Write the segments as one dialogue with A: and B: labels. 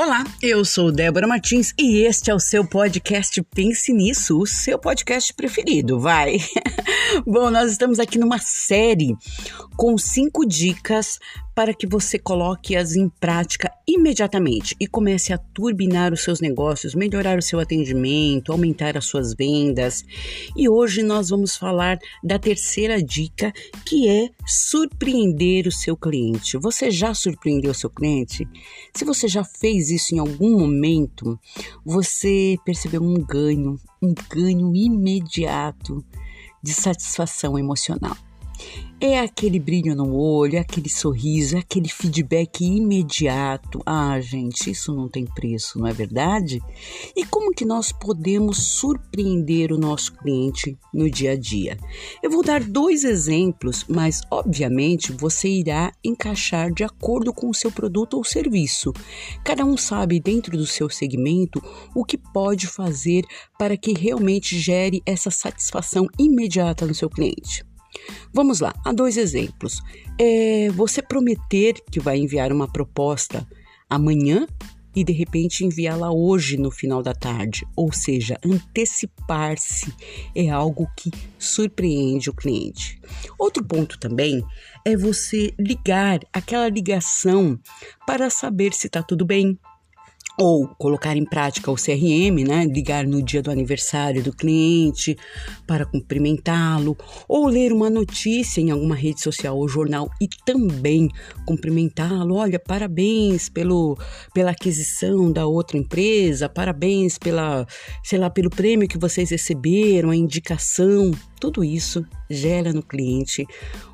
A: Olá, eu sou Débora Martins e este é o seu podcast Pense Nisso, o seu podcast preferido, vai. Bom, nós estamos aqui numa série com cinco dicas para que você coloque-as em prática imediatamente e comece a turbinar os seus negócios, melhorar o seu atendimento, aumentar as suas vendas. E hoje nós vamos falar da terceira dica, que é surpreender o seu cliente. Você já surpreendeu o seu cliente? Se você já fez isso em algum momento, você percebeu um ganho, um ganho imediato de satisfação emocional. É aquele brilho no olho, é aquele sorriso, é aquele feedback imediato. Ah, gente, isso não tem preço, não é verdade? E como que nós podemos surpreender o nosso cliente no dia a dia? Eu vou dar dois exemplos, mas obviamente você irá encaixar de acordo com o seu produto ou serviço. Cada um sabe dentro do seu segmento o que pode fazer para que realmente gere essa satisfação imediata no seu cliente. Vamos lá, há dois exemplos. É você prometer que vai enviar uma proposta amanhã e de repente enviá-la hoje no final da tarde, ou seja, antecipar-se é algo que surpreende o cliente. Outro ponto também é você ligar aquela ligação para saber se está tudo bem, ou colocar em prática o CRM, né? Ligar no dia do aniversário do cliente para cumprimentá-lo, ou ler uma notícia em alguma rede social ou jornal e também cumprimentá-lo. Olha, parabéns pelo, pela aquisição da outra empresa, parabéns pela, sei lá, pelo prêmio que vocês receberam, a indicação. Tudo isso gera no cliente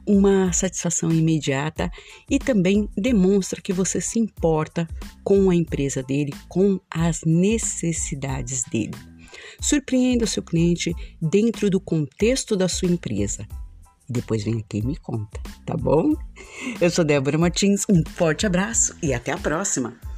A: uma satisfação imediata e também demonstra que você se importa com a empresa dele, com as necessidades dele. Surpreenda o seu cliente dentro do contexto da sua empresa. Depois vem aqui e me conta, tá bom? Eu sou Débora Martins, um forte abraço e até a próxima!